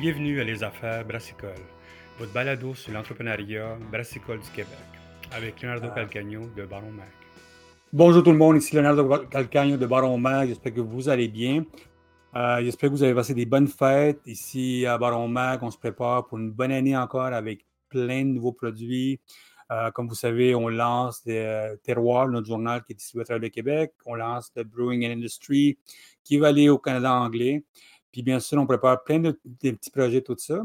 Bienvenue à Les Affaires Brassicole, votre balado sur l'entrepreneuriat brassicole du Québec, avec Leonardo Ah. Calcagno de Baron Mac. Bonjour tout le monde, ici Leonardo Calcagno de Baron Mag. J'espère que vous allez bien. Euh, J'espère que vous avez passé des bonnes fêtes. Ici à Baron Mag, on se prépare pour une bonne année encore avec plein de nouveaux produits. Euh, comme vous savez, on lance des, euh, Terroir, notre journal qui est distribué à travers le Québec. On lance The Brewing and Industry qui va aller au Canada anglais. Puis bien sûr, on prépare plein de, petits projets, tout ça.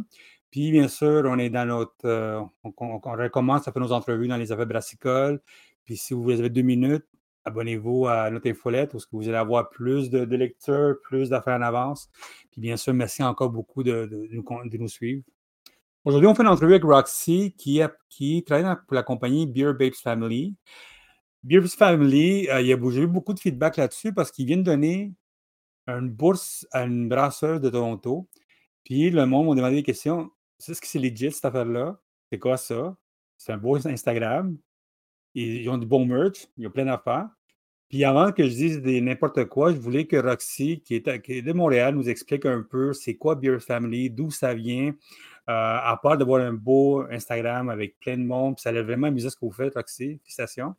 Puis bien sûr, on est dans notre. euh, on, recommence à faire nos entrevues dans les affaires brassicoles. Puis si vous avez deux minutes, abonnez-vous à notre infolette parce que vous allez avoir plus de, lectures, plus d'affaires en avance. Puis bien sûr, merci encore beaucoup de, nous, suivre. Aujourd'hui, on fait une entrevue avec Roxy qui, travaille pour la compagnie Beer Babes Family. Beer Babes Family, euh, il y a eu beaucoup de feedback là-dessus parce qu'ils viennent donner une bourse à une brasseuse de Toronto. Puis le monde m'a demandé des questions. Est-ce que c'est legit cette affaire-là? C'est quoi ça? C'est un beau Instagram. Ils, ils ont du bon merch. Il y a plein d'affaires. Puis avant que je dise n'importe quoi, je voulais que Roxy, qui est, à- qui est de Montréal, nous explique un peu c'est quoi Beer Family, d'où ça vient. Euh, à part de voir un beau Instagram avec plein de monde, puis ça a l'air vraiment amusant ce que vous faites, Roxy. Félicitations.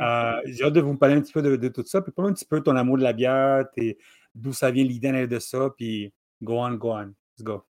Euh, J'ai hâte de vous parler un petit peu de, de tout ça. Puis parle un petit peu de ton amour de la bière, tes- d'où ça vient l'idée derrière de ça. Puis go on, go on. Let's go.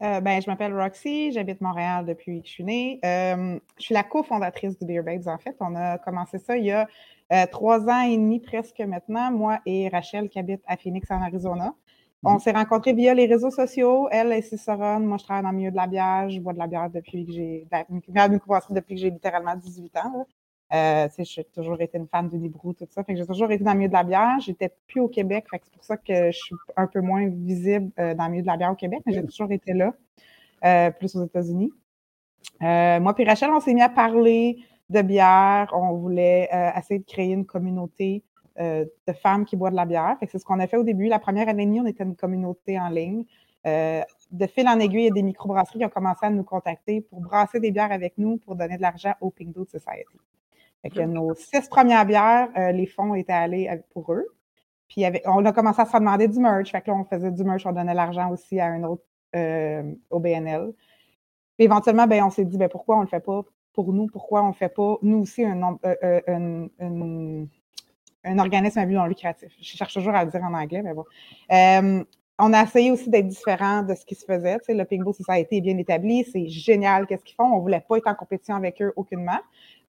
Euh, ben, je m'appelle Roxy, j'habite Montréal depuis que je suis née. Euh, je suis la cofondatrice du Beer Babes, en fait. On a commencé ça il y a euh, trois ans et demi presque maintenant, moi et Rachel qui habite à Phoenix, en Arizona. On Mhm. s'est rencontrés via les réseaux sociaux. Elle est cicerone, moi je travaille dans le milieu de la bière. Je bois de la bière depuis que j'ai de la bière de microbrasserie depuis que j'ai littéralement 18 ans. Euh, j'ai toujours été une fan du Librou, tout ça. Fait que j'ai toujours été dans le milieu de la bière. J'étais plus au Québec. Fait que c'est pour ça que je suis un peu moins visible euh, dans le milieu de la bière au Québec, mais j'ai toujours été là, euh, plus aux États-Unis. Euh, moi puis Rachel, on s'est mis à parler de bière. On voulait essayer de créer une communauté de femmes qui boivent de la bière. Fait que c'est ce qu'on a fait au début. La première année et demie, on était une communauté en ligne. Euh, de fil en aiguille, il y a des microbrasseries qui ont commencé à nous contacter pour brasser des bières avec nous pour donner de l'argent au Pink Dude Society. Fait nos six premières bières, euh, les fonds étaient allés avec- pour eux. Puis on a commencé à se demander du merch. Là, on faisait du merch, on donnait l'argent aussi à un autre euh, au BNL. Puis éventuellement, ben, on s'est dit ben, pourquoi on ne le fait pas pour nous? Pourquoi on ne fait pas, nous aussi, euh, euh, un- organisme à but non lucratif? Je cherche toujours à le dire en anglais, mais bon. Euh, on a essayé aussi d'être différent de ce qui se faisait. Le Pingo Society est bien établi, c'est génial qu'est-ce qu'ils font. On ne voulait pas être en compétition avec eux aucunement.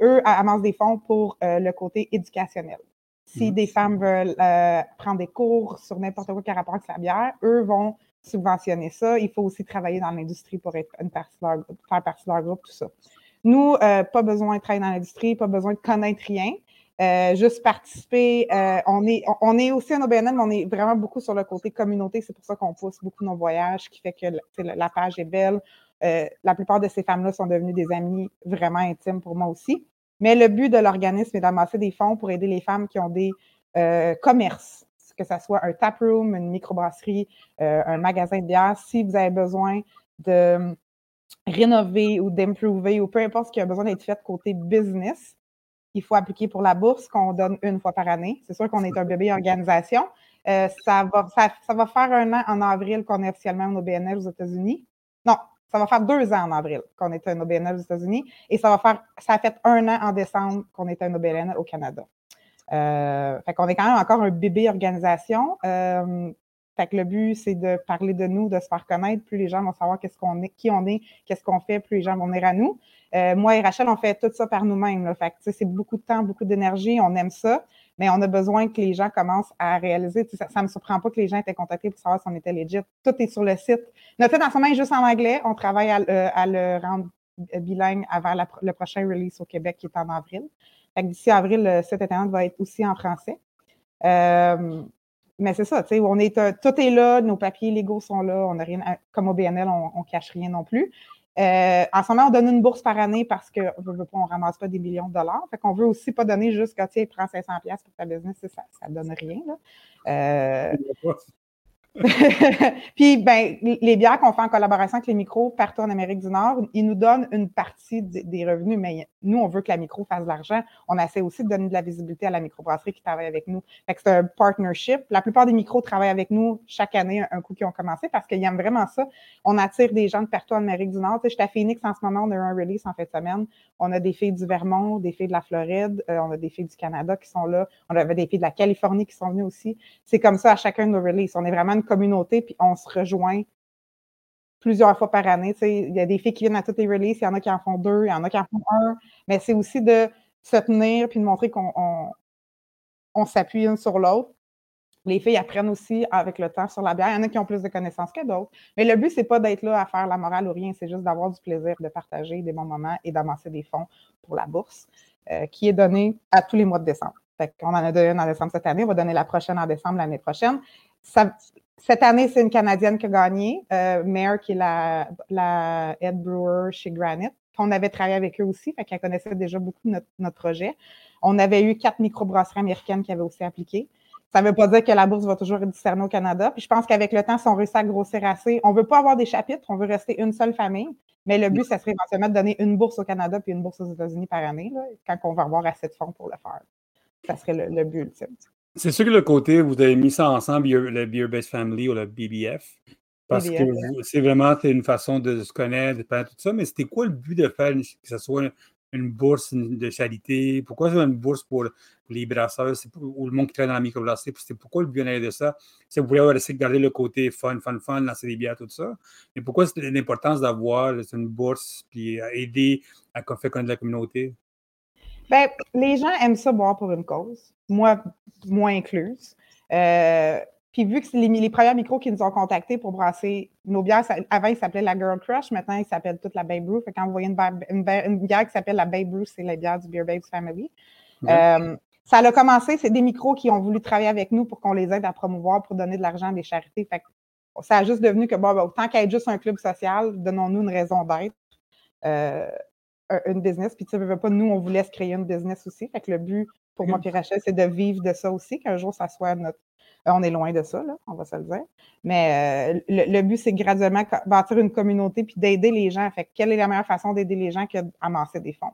Eux amassent des fonds pour euh, le côté éducationnel. Si Mhm. des femmes veulent euh, prendre des cours sur n'importe quoi qui a rapport avec la bière, eux vont subventionner ça. Il faut aussi travailler dans l'industrie pour être une partie de leur, faire partie de leur groupe, tout ça. Nous, euh, pas besoin de travailler dans l'industrie, pas besoin de connaître rien. Euh, juste participer. euh, on, est, on, on est aussi un OBNL, mais on est vraiment beaucoup sur le côté communauté. C'est pour ça qu'on pousse beaucoup nos voyages, ce qui fait que la page est belle. Euh, la plupart de ces femmes-là sont devenues des amies vraiment intimes pour moi aussi. Mais le but de l'organisme est d'amasser des fonds pour aider les femmes qui ont des euh, commerces, que ce soit un taproom, une microbrasserie, euh, un magasin de bière. Si vous avez besoin de rénover ou d'improver ou peu importe ce qui a besoin d'être fait côté business, il faut appliquer pour la bourse qu'on donne une fois par année. C'est sûr qu'on est un bébé organisation. Ça, va, ça, ça va faire un an en avril qu'on est officiellement un OBNL aux États-Unis. Non, ça va faire deux ans en avril qu'on est un OBNL aux États-Unis. Et ça va faire, ça a fait un an en décembre qu'on est un OBNL au Canada. Euh, fait qu'on est quand même encore un bébé organisation. Euh, le but, c'est de parler de nous, de se faire connaître. Plus les gens vont savoir qu'est-ce qu'on est, qui on est, qu'est-ce qu'on fait, plus les gens vont venir à nous. Euh, moi et Rachel, on fait tout ça par nous-mêmes. c'est beaucoup de temps, beaucoup d'énergie. On aime ça, mais on a besoin que les gens commencent à réaliser. Ça ne me surprend pas que les gens étaient contactés pour savoir si on était legit. Tout est sur le site. Notre site en ce moment est juste en anglais. On travaille à, le- à le rendre bilingue avant la le prochain release au Québec qui est en avril. D'ici avril, le site internet va être aussi en français. Euh, mais c'est ça, on est, euh, tout est là, nos papiers légaux sont là, on a rien, comme au BNL, on, on cache rien non plus. Euh, en ce moment, on donne une bourse par année parce qu'on ne ramasse pas des millions de dollars. Fait qu'on veut aussi pas donner juste quand tu prends 500 pièces pour ta business, ça, ça donne rien. Euh, Puis, ben, les bières qu'on fait en collaboration avec les micros partout en Amérique du Nord, ils nous donnent une partie des revenus, mais nous, on veut que la micro fasse de l'argent. On essaie aussi de donner de la visibilité à la microbrasserie qui travaille avec nous. Fait que c'est un partnership. La plupart des micros travaillent avec nous chaque année, un coup qui ont commencé, parce qu'ils aiment vraiment ça. On attire des gens de partout en Amérique du Nord. Tu sais, je suis à Phoenix en ce moment, on a eu un release en fin de semaine. On a des filles du Vermont, des filles de la Floride, euh, on a des filles du Canada qui sont là. On avait des filles de la Californie qui sont venues aussi. C'est comme ça à chacun de nos releases. On est vraiment une communauté, puis on se rejoint plusieurs fois par année. il y a des filles qui viennent à toutes les releases, il y en a qui en font deux, il y en a qui en font un, mais c'est aussi de se tenir puis de montrer qu'on on, s'appuie une sur l'autre. Les filles apprennent aussi avec le temps sur la bière. Il y en a qui ont plus de connaissances que d'autres. Mais le but, c'est pas d'être là à faire la morale ou rien, c'est juste d'avoir du plaisir, de partager des bons moments et d'amasser des fonds pour la bourse, euh, qui est donnée à tous les mois de décembre. on en a donné une en décembre cette année, on va donner la prochaine en décembre l'année prochaine. Ça, cette année, c'est une Canadienne qui a gagné, euh, Mare, qui est la, la head brewer chez Granite. On avait travaillé avec eux aussi, fait qu'elle connaissait déjà beaucoup notre, notre projet. On avait eu quatre microbrasseries américaines qui avaient aussi appliqué. Ça ne veut pas dire que la bourse va toujours être discernée au Canada. Puis je pense qu'avec le temps, si on réussit à grossir assez, on ne veut pas avoir des chapitres, on veut rester une seule famille. Mais le but, ça serait éventuellement de donner une bourse au Canada puis une bourse aux États-Unis par année, là, quand on va avoir assez de fonds pour le faire. Ça serait le, le but ultime. C'est sûr que le côté, vous avez mis ça ensemble, le Beer Based Family ou le BBF, parce que c'est vraiment une façon de se connaître, de faire tout ça, mais c'était quoi le but de faire que ce soit une, bourse de charité? Pourquoi c'est une bourse pour les brasseurs? Ou le monde qui travaille dans la microbrasserie? C'était pourquoi le but de ça? C'est vous voulez avoir essayé de garder le côté fun, fun, fun, lancer des bières, tout ça. Mais pourquoi c'est l'importance d'avoir une bourse puis aider à faire connaître la communauté? Ben, les gens aiment ça boire pour une cause, moi, moins incluse. Euh, puis vu que c'est les, premiers micros qui nous ont contactés pour brasser nos bières, avant ils s'appelaient la Girl Crush, maintenant ils s'appellent toute la Babe Brew. Fait quand vous voyez une, bière, qui s'appelle la Babe Brew, c'est la bière du Beer Babes Family. Euh, ça a commencé, c'est des micros qui ont voulu travailler avec nous pour qu'on les aide à promouvoir, pour donner de l'argent à des charités. Fait ça a juste devenu que, bon, ben, autant qu'être juste un club social, donnons-nous une raison d'être. Euh, une business. Puis tu sais, pas, nous, on voulait se créer une business aussi. Fait que le but pour moi et Rachel, c'est de vivre de ça aussi, qu'un jour, ça soit notre. Euh, on est loin de ça, là, on va se le dire. Mais euh, le, but, c'est graduellement bâtir une communauté puis d'aider les gens. Fait quelle est la meilleure façon d'aider les gens que d'amasser des fonds?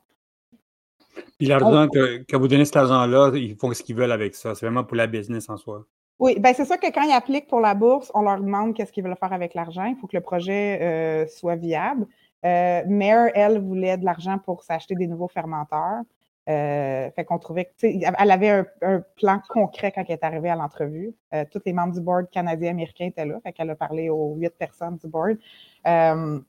Puis l'argent que, que, vous donnez cet argent-là, ils font ce qu'ils veulent avec ça. C'est vraiment pour la business en soi. Oui, ben c'est sûr que quand ils appliquent pour la bourse, on leur demande qu'est-ce qu'ils veulent faire avec l'argent. Il faut que le projet euh, soit viable. Euh, elle, voulait de l'argent pour s'acheter des nouveaux fermenteurs. Euh, fait qu'on trouvait elle avait un, plan concret quand elle est arrivée à l'entrevue. Euh, tous les membres du board canadien américain étaient là, fait qu'elle a parlé aux huit personnes du board. elle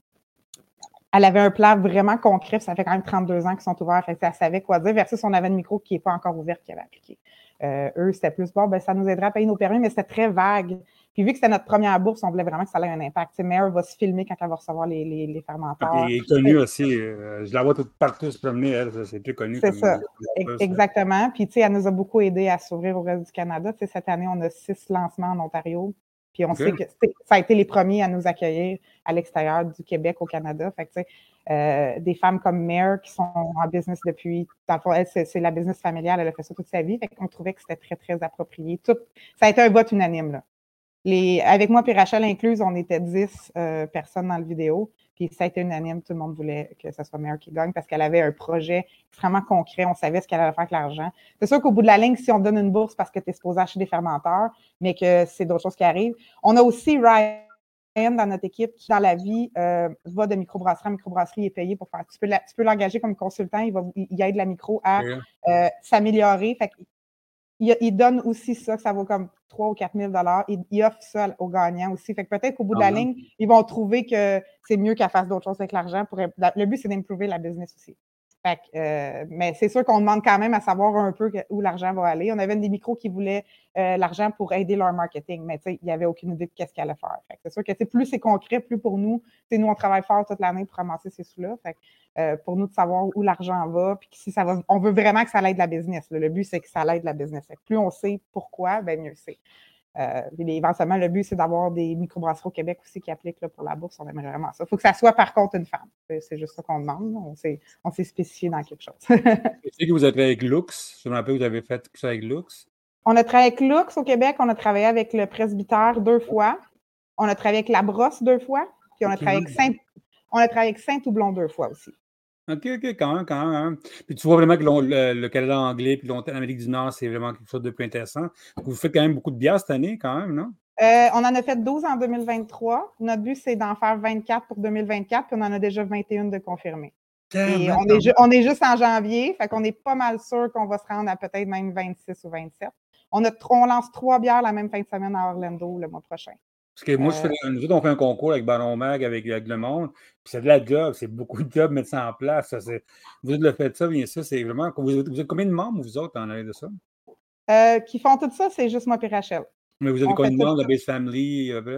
avait un plan vraiment concret, ça fait quand même 32 ans qu'ils sont ouverts, fait que elle savait quoi dire, versus on avait un micro qui n'est pas encore ouvert qui avait appliqué. eux, c'était plus bon, ben, ça nous aiderait à payer nos permis, mais c'était très vague. Puis vu que c'était notre première bourse, on voulait vraiment que ça ait un impact. Tu Mare va se filmer quand elle va recevoir les, les, les fermenteurs. Elle est connue aussi. Euh, je la vois tout partout se promener, elle. C'est plus connu. C'est ça. Exactement. Puis, tu sais, elle nous a beaucoup aidé à s'ouvrir au reste du Canada. Tu sais, cette année, on a six lancements en Ontario. Puis on sait que ça a été les premiers à nous accueillir à l'extérieur du Québec au Canada. Fait que, tu sais, euh, des femmes comme Mare qui sont en business depuis, dans elle, c'est la business familiale, elle a fait ça toute sa vie. Fait qu'on trouvait que c'était très, très approprié. Tout, ça a été un vote unanime, là avec moi et Rachel incluse, on était 10 euh, personnes dans la vidéo. Puis ça a été unanime, tout le monde voulait que ce soit Mare qui gagne parce qu'elle avait un projet extrêmement concret, on savait ce qu'elle allait faire avec l'argent. C'est sûr qu'au bout de la ligne, si on donne une bourse parce que tu es supposé acheter des fermenteurs, mais que c'est d'autres choses qui arrivent. On a aussi Ryan dans notre équipe qui, dans la vie, euh, va de microbrasserie en microbrasserie et est payé pour faire. Tu peux l'engager comme consultant, il, va, il aide la micro à euh, s'améliorer. Fait il, donne aussi ça, que ça vaut comme 3 ou 4 000 il, il offre ça aux gagnants aussi. Fait que peut-être qu'au bout de la ah ligne, ils vont trouver que c'est mieux qu'elle fasse d'autres choses avec l'argent. Le but, c'est d'improver la business aussi. Euh, mais c'est sûr qu'on demande quand même à savoir un peu où l'argent va aller. On avait des micros qui voulaient euh, l'argent pour aider leur marketing, mais il n'y avait aucune idée de qu'est-ce qu'elle allait faire. C'est sûr que plus c'est concret, plus pour nous, nous, on travaille fort toute l'année pour ramasser ces sous-là. Euh, pour nous de savoir où l'argent va, puis si ça va, on veut vraiment que ça aide la business. Le but, c'est que ça aide la business. plus on sait pourquoi, ben mieux c'est. Euh, éventuellement, le but, c'est d'avoir des microbrasseries au Québec aussi qui appliquent là, pour la bourse. On aimerait vraiment ça. Il faut que ça soit par contre une femme. C'est juste ça qu'on demande. On s'est spécifié dans quelque chose. Je sais que vous êtes avec Lux. Je me rappelle que vous avez fait ça avec Lux. On a travaillé avec Lux au Québec. On a travaillé avec le presbytère deux fois. On a travaillé avec La Brosse deux fois, puis on a travaillé avec Saint, on a travaillé avec Saint-Toublon deux fois aussi. OK, OK, quand même, quand même. Puis tu vois vraiment que le, Canada anglais puis l'Amérique du Nord, c'est vraiment quelque chose de plus intéressant. Vous faites quand même beaucoup de bières cette année, quand même, non? Euh, on en a fait 12 en 2023. Notre but, c'est d'en faire 24 pour 2024, puis on en a déjà 21 de confirmés. Et on, est on est juste en janvier, fait qu'on est pas mal sûr qu'on va se rendre à peut-être même 26 ou 27. On, a, on lance trois bières la même fin de semaine à Orlando le mois prochain. Parce que moi, je fais, euh. nous autres, on fait un concours avec Baron Mag, avec, le monde, puis c'est de la job, c'est beaucoup de job mettre ça en place. Ça, vous le faites ça, bien sûr, c'est vraiment. Vous, vous, êtes combien de membres, vous autres, en avez de ça? Euh, qui font tout ça, c'est juste moi et Rachel. Mais vous avez combien de membres de Base Family? Euh,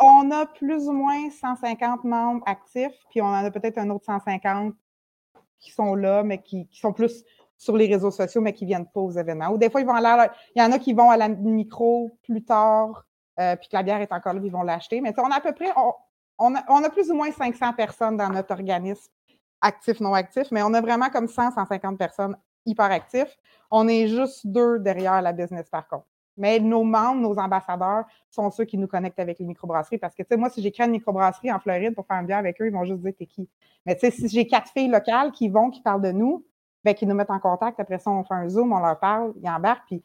on a plus ou moins 150 membres actifs, puis on en a peut-être un autre 150 qui sont là, mais qui, sont plus sur les réseaux sociaux, mais qui ne viennent pas aux événements. Ou des fois, ils vont aller Il y en a qui vont à la micro plus tard, euh, puis que la bière est encore là, ils vont l'acheter. Mais on a à peu près, on, a, plus ou moins 500 personnes dans notre organisme, actif, non actif, mais on a vraiment comme 100, 150 personnes hyper actifs. On est juste deux derrière la business par contre. Mais nos membres, nos ambassadeurs sont ceux qui nous connectent avec les microbrasseries. Parce que, tu sais, moi, si j'ai créé une microbrasserie en Floride pour faire une bière avec eux, ils vont juste dire t'es qui? Mais tu sais, si j'ai quatre filles locales qui vont, qui parlent de nous, ben, qui nous mettent en contact, après ça, on fait un Zoom, on leur parle, ils embarquent, puis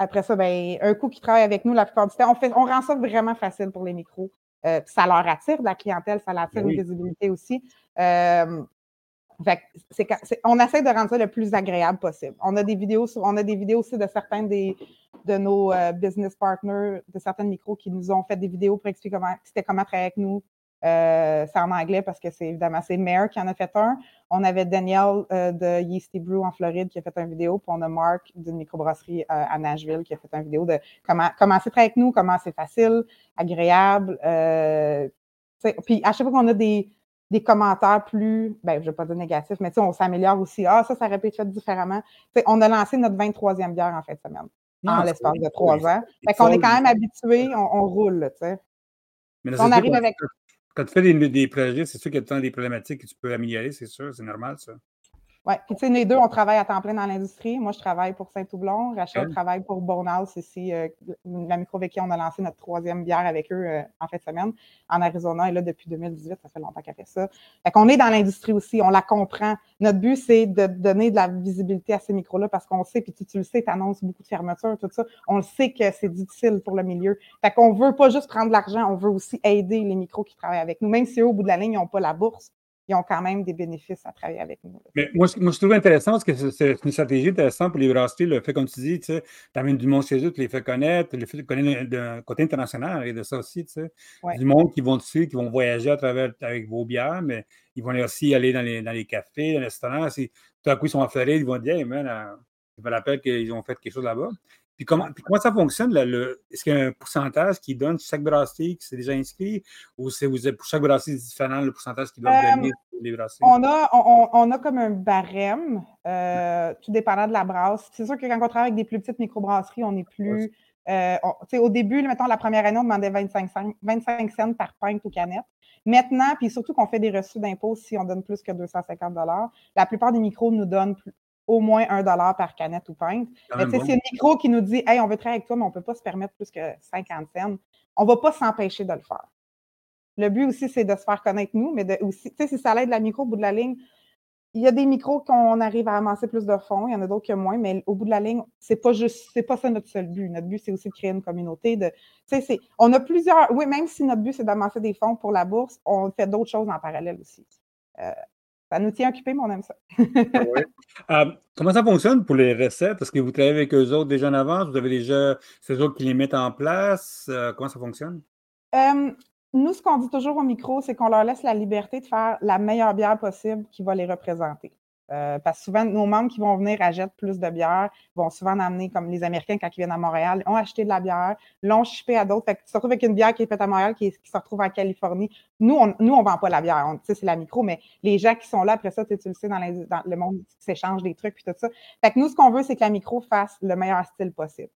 après ça, ben, un coup qui travaille avec nous la plupart du temps, on, fait, on rend ça vraiment facile pour les micros. Euh, ça leur attire de la clientèle, ça leur attire une visibilité aussi. Euh, on essaie de rendre ça le plus agréable possible. On a des vidéos, on a des vidéos aussi de certains des, de nos euh, business partners, de certains micros qui nous ont fait des vidéos pour expliquer comment c'était comment travailler avec nous, euh, c'est en anglais parce que c'est évidemment c'est Mayor qui en a fait un. On avait Daniel euh, de Yeasty Brew en Floride qui a fait une vidéo, puis on a Mark d'une microbrasserie euh, à Nashville qui a fait une vidéo de comment comment c'est avec nous, comment c'est facile, agréable. puis à chaque fois qu'on a des, des commentaires plus, ben, je ne vais pas dire négatifs, mais on s'améliore aussi. Ah, ça, ça aurait pu être fait différemment. on a lancé notre 23e bière en fin de semaine, en l'espace de trois ans. Fait qu'on est quand même habitué, on, roule, tu sais. On arrive avec. Quand tu fais des, des projets, c'est sûr qu'il y a des problématiques que tu peux améliorer, c'est sûr, c'est normal ça. Oui, puis tu sais, les deux, on travaille à temps plein dans l'industrie. Moi, je travaille pour Saint-Toublon. Rachel travaille pour Bonehouse ici, euh, la micro avec qui on a lancé notre troisième bière avec eux euh, en fin de semaine en Arizona. Et là, depuis 2018, ça fait longtemps qu'elle fait ça. Fait qu'on est dans l'industrie aussi, on la comprend. Notre but, c'est de donner de la visibilité à ces micros-là parce qu'on sait, puis tu, tu le sais, tu annonces beaucoup de fermetures, tout ça. On le sait que c'est difficile pour le milieu. Fait qu'on veut pas juste prendre de l'argent, on veut aussi aider les micros qui travaillent avec nous. Même si eux, au bout de la ligne, ils n'ont pas la bourse, ils ont quand même des bénéfices à travailler avec nous. Mais moi, moi, je trouve intéressant parce que c'est une stratégie intéressante pour les brasseries. Le fait, comme tu dis, tu amènes du monde chez eux, tu les fais connaître, le fait de connaître d'un côté international et de ça aussi. Tu sais. Du monde qui vont dessus, qui vont voyager à travers avec vos bières, mais ils vont aussi aller dans les, dans les cafés, dans les restaurants. Si tout à coup ils sont en Floride, ils vont dire Hey man, ils vont rappeler qu'ils ont fait quelque chose là-bas. Puis comment, ça fonctionne? est-ce qu'il y a un pourcentage qui donne chaque brasserie qui s'est déjà inscrit ou c'est pour chaque brasserie différent le pourcentage qui doit euh, donner les brasseries? On a, on, a comme un barème, euh, tout dépendant de la brasse. C'est sûr que quand on travaille avec des plus petites microbrasseries, on est plus. Euh, au début, mettons, la première année, on demandait 25, 25 cents par pinte ou canette. Maintenant, puis surtout qu'on fait des reçus d'impôts si on donne plus que 250 la plupart des micros nous donnent au moins un dollar par canette ou pinte. Mais c'est le micro qui nous dit Hey, on veut travailler avec toi, mais on ne peut pas se permettre plus que 50 cents. On ne va pas s'empêcher de le faire. Le but aussi, c'est de se faire connaître nous, mais de, aussi, tu sais, si ça l'aide la micro au bout de la ligne, il y a des micros qu'on arrive à amasser plus de fonds, il y en a d'autres que moins, mais au bout de la ligne, c'est pas juste, c'est pas ça notre seul but. Notre but, c'est aussi de créer une communauté. De, on a plusieurs, oui, même si notre but, c'est d'amasser des fonds pour la bourse, on fait d'autres choses en parallèle aussi. Euh, ça nous tient occupés, mais on aime ça. Ah euh, comment ça fonctionne pour les recettes? Est-ce que vous travaillez avec eux autres déjà en avance? Vous avez déjà ces autres qui les mettent en place? Euh, comment ça fonctionne? Euh, nous, ce qu'on dit toujours au micro, c'est qu'on leur laisse la liberté de faire la meilleure bière possible qui va les représenter. Euh, parce que souvent, nos membres qui vont venir achètent plus de bière, vont souvent en amener, comme les Américains quand ils viennent à Montréal, ont acheté de la bière, l'ont shippé à d'autres. Fait que tu te retrouves avec une bière qui est faite à Montréal, qui, se retrouve en Californie. Nous, on nous, on vend pas la bière. Tu sais, c'est la micro, mais les gens qui sont là, après ça, tu le sais, dans, le monde qui s'échange des trucs puis tout ça. Fait que nous, ce qu'on veut, c'est que la micro fasse le meilleur style possible.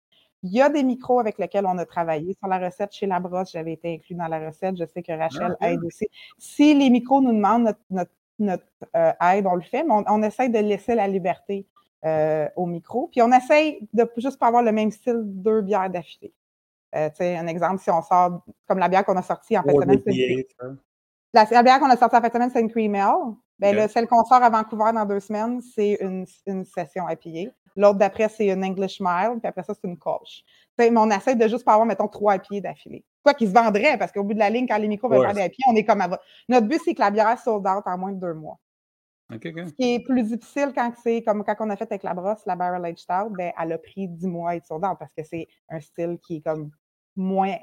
Il y a des micros avec lesquels on a travaillé. Sur la recette chez Labrosse, j'avais été inclus dans la recette. Je sais que Rachel ah, aide aussi. Si les micros nous demandent notre notre euh, aide, on le fait, mais on, essaye de laisser la liberté euh, au micro. Puis on essaye de juste pas avoir le même style deux bières d'affilée. Euh, tu sais, un exemple, si on sort, comme la bière qu'on a sortie en fait Pour semaine, ça. la, la bière qu'on a sortie en fait semaine, c'est une cream ale. Ben, celle qu'on sort à Vancouver dans deux semaines, c'est une, une session IPA. L'autre d'après, c'est une English Mild, puis après ça, c'est une Kolsch. Mais on essaie de juste pas avoir, mettons, trois IPA d'affilée. Quoi qu'ils se vendraient, parce qu'au bout de la ligne, quand les micros veulent Ouais. faire des IPA, on est comme à... Notre but, c'est que la bière sold out en moins de deux mois. Ce qui est plus difficile quand c'est comme quand on a fait avec la brosse, la Barrel Aged Stout, ben, elle a pris 10 mois à être sold out parce que c'est un style qui est comme moins.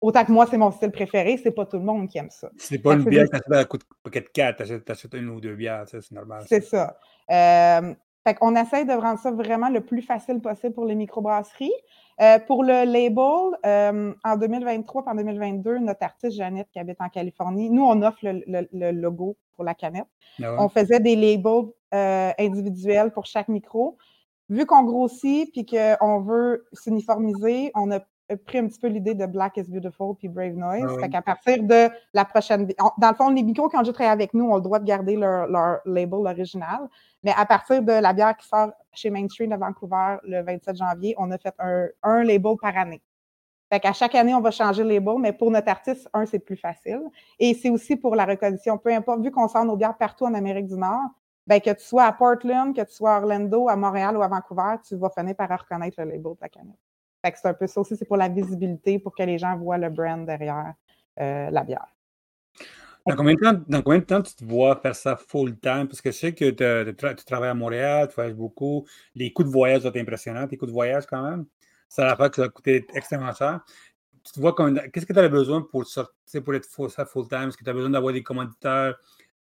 Autant que moi, c'est mon style préféré, c'est pas tout le monde qui aime ça. C'est pas une que bière qui t'achètes à coûte paquet 4, t'achètes, t'achètes une ou deux bières, c'est normal. C'est ça. Euh, fait qu'on essaye de rendre ça vraiment le plus facile possible pour les microbrasseries. Euh, pour le label, euh, en 2023 et en 2022, notre artiste Jeannette qui habite en Californie, nous, on offre le, le- le logo pour la canette. Ah ouais? On faisait des labels euh, individuels pour chaque micro. Vu qu'on grossit puis qu'on veut s'uniformiser, on a pris un petit peu l'idée de Black is Beautiful puis Brave Noise. Ah. Fait qu'à partir de la prochaine. on- Dans le fond, les micros qui ont déjà travaillé avec nous ont le droit de garder leur, leur label original. Mais à partir de la bière qui sort chez Mainstream de Vancouver le 27 janvier, on a fait un, un label par année. Fait qu'à chaque année, on va changer le label, mais pour notre artiste, un, c'est plus facile. Et c'est aussi pour la reconnaissance. Peu importe, vu qu'on sort nos bières partout en Amérique du Nord, ben, que tu sois à Portland, que tu sois à Orlando, à Montréal ou à Vancouver, tu vas finir par reconnaître le label de la canette. Fait que c'est un peu ça aussi, c'est pour la visibilité, pour que les gens voient le brand derrière euh, la bière. Dans combien, de temps, dans combien de temps tu te vois faire ça full time? Parce que je sais que tu tra- tu travailles à Montréal, tu voyages beaucoup. Les coûts de voyage sont impressionnants. Tes coûts de voyage, quand même, ça va faire que ça va coûter extrêmement cher. Tu te vois comme. Qu'est-ce que tu as besoin pour, sortir, pour être full, ça full time? Est-ce que tu as besoin d'avoir des commanditaires,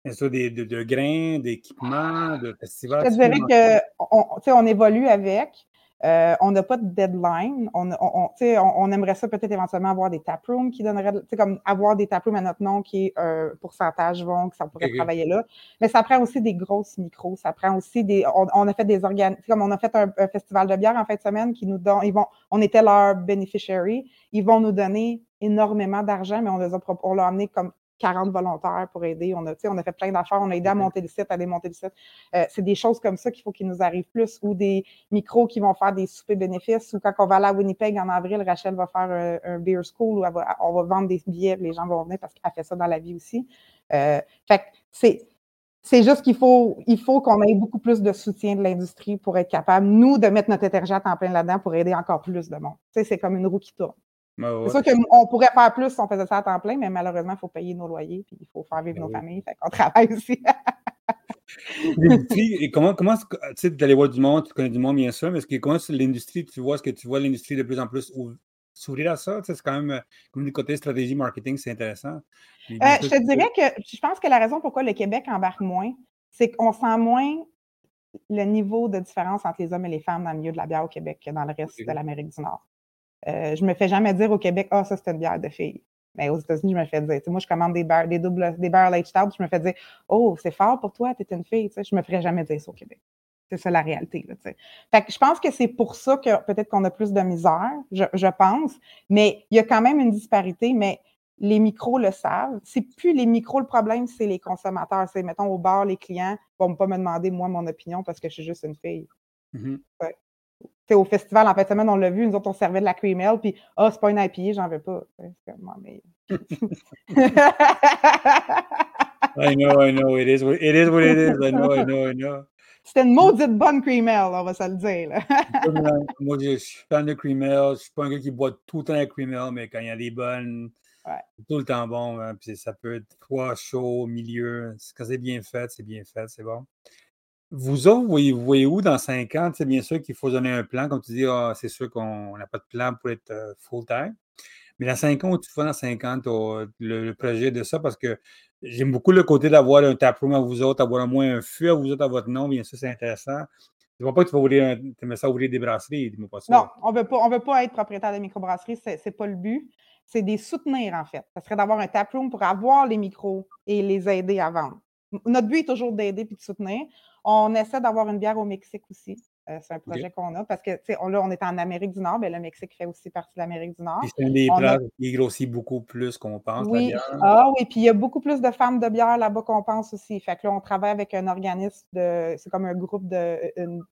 bien sûr, des, de, de grains, d'équipements, de festivals? Je dirais qu'on on évolue avec. Euh, on n'a pas de deadline. On, on, on, on, on aimerait ça peut-être éventuellement avoir des taprooms qui donneraient, comme avoir des taprooms à notre nom qui est un pourcentage vont, que ça pourrait travailler là. Mais ça prend aussi des grosses micros. Ça prend aussi des. On, on a fait des organes. Comme on a fait un, un festival de bière en fin de semaine qui nous donne. Ils vont, on était leur beneficiary. Ils vont nous donner énormément d'argent, mais on, les a, on leur a amené comme 40 volontaires pour aider. On a, on a fait plein d'affaires. On a aidé à monter le site, à démonter le site. Euh, c'est des choses comme ça qu'il faut qu'il nous arrive plus, ou des micros qui vont faire des soupers bénéfices, ou quand on va aller à Winnipeg en avril, Rachel va faire un, un beer school, où va- on va vendre des billets, les gens vont venir parce qu'elle fait ça dans la vie aussi. Euh, fait c'est. C'est juste qu'il faut, il faut qu'on ait beaucoup plus de soutien de l'industrie pour être capable, nous, de mettre notre énergie à temps plein là-dedans pour aider encore plus de monde. Tu sais, c'est comme une roue qui tourne. Ouais. C'est sûr qu'on pourrait faire plus si on faisait ça à temps plein, mais malheureusement, il faut payer nos loyers, puis il faut faire vivre Ben nos oui. familles, fait qu'on travaille aussi. L'industrie, et comment, comment tu sais, tu allé voir du monde, tu connais du monde, bien sûr, mais est-ce que comment l'industrie, tu vois, est-ce que tu vois l'industrie de plus en plus ou- s'ouvrir à ça? Tu sais, c'est quand même, euh, comme du côté stratégie marketing, c'est intéressant. Puis, Euh, je te tu- dirais que je pense que la raison pourquoi le Québec embarque moins, c'est qu'on sent moins le niveau de différence entre les hommes et les femmes dans le milieu de la bière au Québec que dans le reste de l'Amérique du Nord. Euh, je me fais jamais dire au Québec, ah, ça, c'est une bière de fille. Mais aux États-Unis, je me fais dire, tu sais, moi, je commande des bières, des doubles, des aged stout, je me fais dire, oh, c'est fort pour toi, t'es une fille, tu sais, je me ferais jamais dire ça au Québec. C'est ça la réalité, là, tu sais. Fait que je pense que c'est pour ça que peut-être qu'on a plus de misère, je, je pense, mais il y a quand même une disparité, mais les micros le savent. C'est plus les micros le problème, c'est les consommateurs. C'est, mettons, au bar, les clients vont pas me demander, moi, mon opinion parce que je suis juste une fille. Mhm. Sais, au festival, en fin de semaine, on l'a vu, nous autres, on servait de la cream ale, puis « Ah, c'est pas une IPA, j'en veux pas. » c'est comme, mais... I know, I know, it is, what- it is what it is, I know, I know, I know. C'était une maudite bonne cream ale, on va se le dire. là. Euh, Moi, je suis fan de cream ale, je suis pas un gars qui boit tout le temps la cream ale, mais quand il y a des bonnes, Ouais. tout le temps bon, hein, puis ça peut être froid, chaud, au milieu, quand c'est bien fait, c'est bien fait, c'est bon. Vous autres, vous voyez, où dans 5 ans? C'est bien sûr qu'il faut donner un plan. Comme tu dis, ah, c'est sûr qu'on n'a pas de plan pour être euh, full-time. Mais dans 5 ans, tu fais dans 5 ans le, le projet de ça? Parce que j'aime beaucoup le côté d'avoir un taproom à vous autres, avoir au moins un feu à vous autres à votre nom. Bien sûr, c'est intéressant. Je ne vois pas que tu vas ouvrir, un, tu ça ouvrir des brasseries. Dis-moi pas ça. Non, on on veut pas être propriétaire de microbrasserie, c'est, c'est pas le but. C'est des soutenir, en fait. Ça serait d'avoir un taproom pour avoir les micros et les aider à vendre. Notre but est toujours d'aider puis de soutenir. On essaie d'avoir une bière au Mexique aussi. Euh, c'est un projet qu'on a parce que, tu sais, on, là, on est en Amérique du Nord, mais le Mexique fait aussi partie de l'Amérique du Nord. C'est un des a- qui grossit beaucoup plus qu'on pense. la Oui, bière. ah oui, puis il y a beaucoup plus de femmes de bière là-bas qu'on pense aussi. Fait que là, on travaille avec un organisme de, c'est comme un groupe de, une,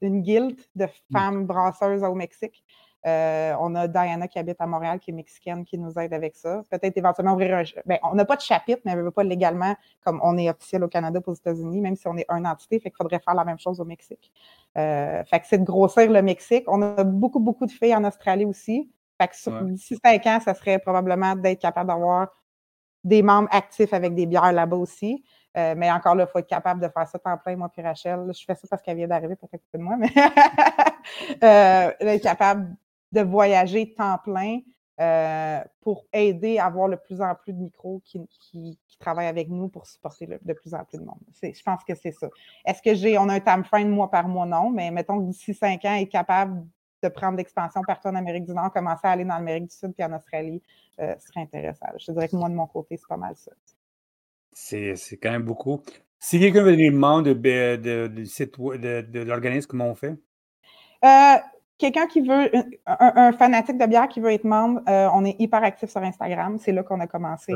une guilde de femmes brasseuses au Mexique. Euh, on a Diana qui habite à Montréal, qui est mexicaine, qui nous aide avec ça. Peut-être éventuellement ouvrir un. Ben, on n'a pas de chapitre, mais on ne veut pas légalement, comme on est officiel au Canada pour aux États-Unis, même si on est une entité, fait qu'il faudrait faire la même chose au Mexique. Euh, fait que c'est de grossir le Mexique. On a beaucoup, beaucoup de filles en Australie aussi. Fait que d'ici cinq ans, ça serait probablement d'être capable d'avoir des membres actifs avec des bières là-bas aussi. Euh, mais encore là, il faut être capable de faire ça temps plein, moi puis Rachel. je fais ça parce qu'elle vient d'arriver, peut-être peu de moi, mais euh, être capable de voyager temps plein euh, pour aider à avoir de plus en plus de micros qui, qui, travaillent avec nous pour supporter de plus en plus de monde. Je pense que c'est ça. Est-ce que j'ai, on a un time frame mois par mois? Non, mais mettons que d'ici cinq ans, être capable de prendre l'expansion partout en Amérique du Nord, commencer à aller dans l'Amérique du Sud puis en Australie, euh, serait intéressant. Je te dirais que moi, de mon côté, c'est pas mal ça. C'est quand même beaucoup. Si quelqu'un veut devenir membre de, de, de, l'organisme, comment on fait? Euh, quelqu'un qui veut, un, fanatique de bière qui veut être membre, euh, on est hyper actif sur Instagram. C'est là qu'on a commencé.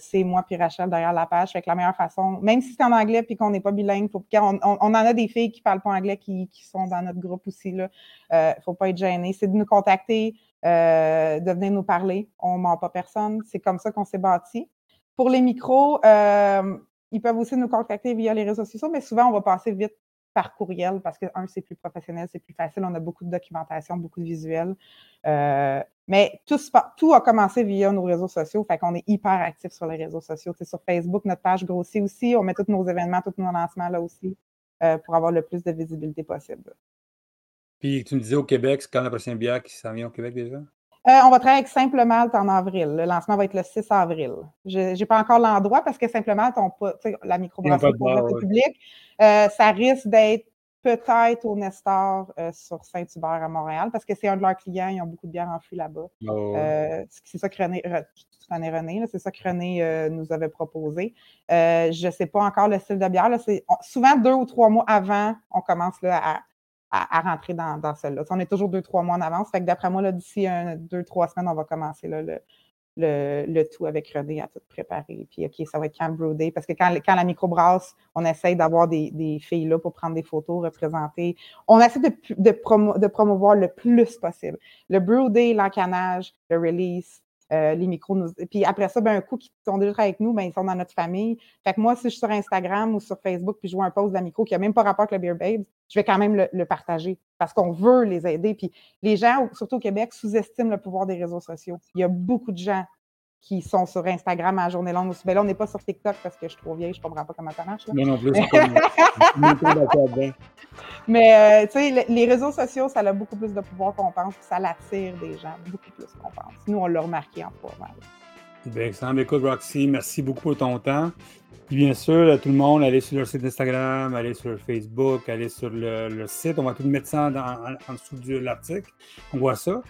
C'est moi puis Rachel derrière la page. Fait que la meilleure façon, même si c'est en anglais puis qu'on n'est pas bilingue, faut, on, on, en a des filles qui ne parlent pas anglais qui, qui, sont dans notre groupe aussi. Il ne faut pas être gêné. C'est de nous contacter, de venir nous parler. On ne ment pas personne. C'est comme ça qu'on s'est bâti. Pour les micros, euh, ils peuvent aussi nous contacter via les réseaux sociaux, mais souvent, on va passer vite par courriel parce que, un, c'est plus professionnel, c'est plus facile, on a beaucoup de documentation, beaucoup de visuels. Euh, mais tout, tout, a commencé via nos réseaux sociaux, fait qu'on est hyper actifs sur les réseaux sociaux. C'est sur Facebook, notre page grossit aussi, on met tous nos événements, tous nos lancements là aussi euh, pour avoir le plus de visibilité possible. Puis tu me disais au Québec, c'est quand la prochaine bière qui s'en vient au Québec déjà? Euh, on va travailler avec Simple Malte en avril. Le lancement va être le 6 avril. Je n'ai pas encore l'endroit parce que Simple Malte, on pas, la microbrasserie pour le public, euh, ça risque d'être peut-être au Nestor euh, sur Saint-Hubert à Montréal parce que c'est un de leurs clients. Ils ont beaucoup de bières en flux là-bas. Oh. c'est ça que René, René c'est ça que René nous avait proposé. je ne sais pas encore le style de bière. Là, souvent, deux ou trois mois avant, on commence là, à à, rentrer dans, dans celle-là. On est toujours deux, trois mois en avance. Fait que d'après moi, d'ici deux, trois semaines, on va commencer le, le, tout avec René à tout préparer. Puis, OK, ça va être Brew Day. Parce que quand, quand la microbrasse, on essaye d'avoir des, filles là pour prendre des photos, représenter. On essaie de, de, de promouvoir le plus possible. Le Day, l'encanage, le release, euh, les micros. Puis après ça, ben, un coup qui sont déjà avec nous, ben, ils sont dans notre famille. Fait que moi, si je suis sur Instagram ou sur Facebook puis je vois un post la micro qui n'a même pas rapport avec le Beer Babes, je vais quand même le, partager parce qu'on veut les aider. Puis les gens, surtout au Québec, sous-estiment le pouvoir des réseaux sociaux. Il y a beaucoup de gens qui sont sur Instagram à la journée longue aussi. Ben là, on n'est pas sur TikTok parce que je suis trop vieille, je ne comprends pas comment ça marche. Non, non plus. Mais euh, tu sais, les réseaux sociaux, ça a beaucoup plus de pouvoir qu'on pense, ça l'attire des gens beaucoup plus qu'on pense. Nous, on l'a remarqué en mal. Bien, excellent. Écoute, Roxy, merci beaucoup pour ton temps. Puis bien sûr, tout le monde, allez sur leur site Instagram, allez sur Facebook, allez sur le, site. On va tout mettre ça en, dessous de l'article. On voit ça.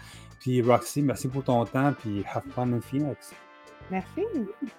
Puis Roxy, merci pour ton temps, puis have fun in Phoenix. Merci. Merci.